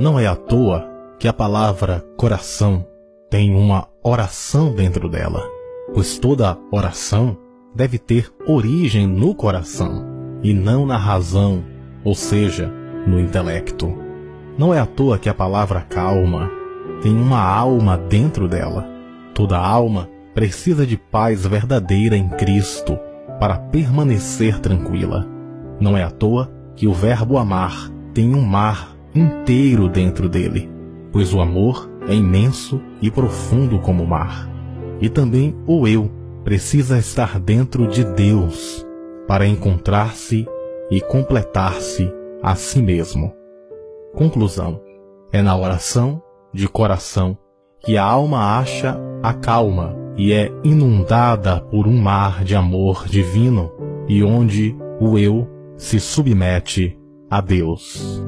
Não é à toa que a palavra coração tem uma oração dentro dela, pois toda oração deve ter origem no coração e não na razão, ou seja, no intelecto. Não é à toa que a palavra calma tem uma alma dentro dela. Toda alma precisa de paz verdadeira em Cristo para permanecer tranquila. Não é à toa que o verbo amar tem um mar inteiro dentro dele, pois o amor é imenso e profundo como o mar. E também o eu precisa estar dentro de Deus para encontrar-se e completar-se a si mesmo. Conclusão: é na oração de coração que a alma acha a calma e é inundada por um mar de amor divino e onde o eu se submete a Deus.